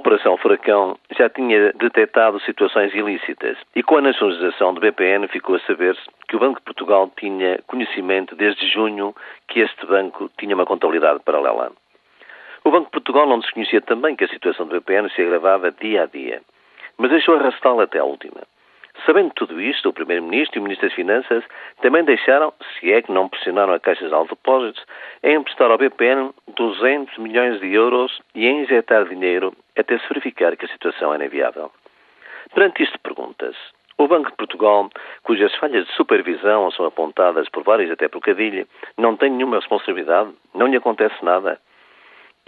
Operação Furacão já tinha detectado situações ilícitas e com a nacionalização do BPN ficou a saber-se que o Banco de Portugal tinha conhecimento desde junho que este banco tinha uma contabilidade paralela. O Banco de Portugal não desconhecia também que a situação do BPN se agravava dia a dia, mas deixou arrastá-la até a última. Sabendo tudo isto, o Primeiro-Ministro e o Ministro das Finanças também deixaram, se é que não pressionaram a Caixa de Depósitos, em emprestar ao BPN 200 milhões de euros e em injetar dinheiro até se verificar que a situação era inviável. Perante isto, pergunta-se: o Banco de Portugal, cujas falhas de supervisão são apontadas por vários até por Cadilha, não tem nenhuma responsabilidade? Não lhe acontece nada?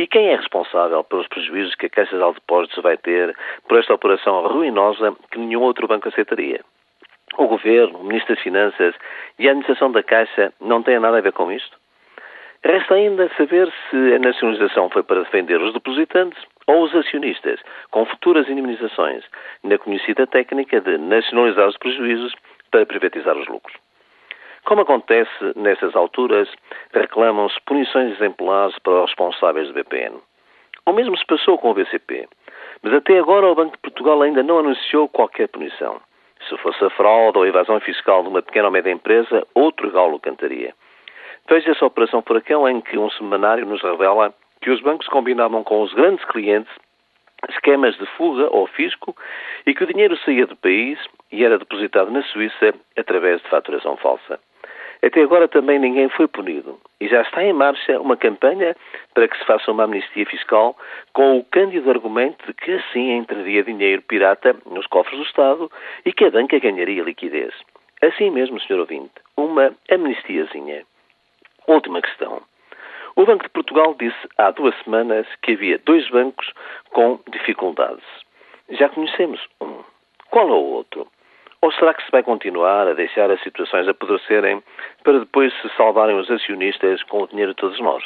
E quem é responsável pelos prejuízos que a Caixa de Depósitos vai ter por esta operação ruinosa que nenhum outro banco aceitaria? O Governo, o Ministro das Finanças e a Administração da Caixa não têm nada a ver com isto? Resta ainda saber se a nacionalização foi para defender os depositantes ou os acionistas, com futuras indemnizações, na conhecida técnica de nacionalizar os prejuízos para privatizar os lucros. Como acontece nessas alturas, reclamam-se punições exemplares para os responsáveis do BPN. O mesmo se passou com o BCP, mas até agora o Banco de Portugal ainda não anunciou qualquer punição. Se fosse a fraude ou a evasão fiscal de uma pequena ou média empresa, outro galo cantaria. Veja essa operação furacão em que um semanário nos revela que os bancos combinavam com os grandes clientes esquemas de fuga ao fisco e que o dinheiro saía do país e era depositado na Suíça através de faturação falsa. Até agora também ninguém foi punido e já está em marcha uma campanha para que se faça uma amnistia fiscal com o cândido argumento de que assim entraria dinheiro pirata nos cofres do Estado e que a banca ganharia liquidez. Assim mesmo, Sr. ouvinte, uma amnistiazinha. Última questão. O Banco de Portugal disse há duas semanas que havia dois bancos com dificuldades. Já conhecemos um. Qual é o outro? Ou será que se vai continuar a deixar as situações apodrecerem para depois se salvarem os acionistas com o dinheiro de todos nós?